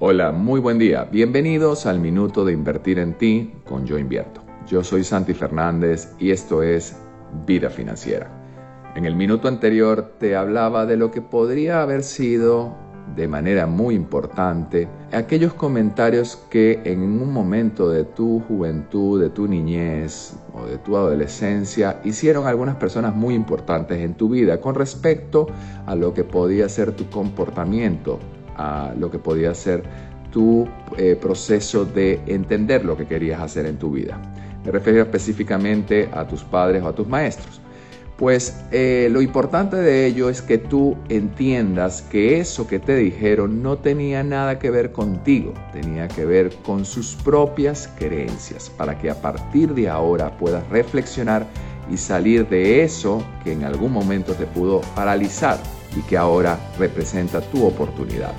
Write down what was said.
Hola, muy buen día. Bienvenidos al Minuto de Invertir en Ti con Yo Invierto. Yo soy Santi Fernández y esto es Vida Financiera. En el minuto anterior te hablaba de lo que podría haber sido de manera muy importante aquellos comentarios que en un momento de tu juventud, de tu niñez o de tu adolescencia hicieron algunas personas muy importantes en tu vida con respecto a lo que podía ser tu comportamiento a lo que podía ser tu eh, proceso de entender lo que querías hacer en tu vida. Me refiero específicamente a tus padres o a tus maestros. Pues eh, lo importante de ello es que tú entiendas que eso que te dijeron no tenía nada que ver contigo, tenía que ver con sus propias creencias, para que a partir de ahora puedas reflexionar y salir de eso que en algún momento te pudo paralizar y que ahora representa tu oportunidad.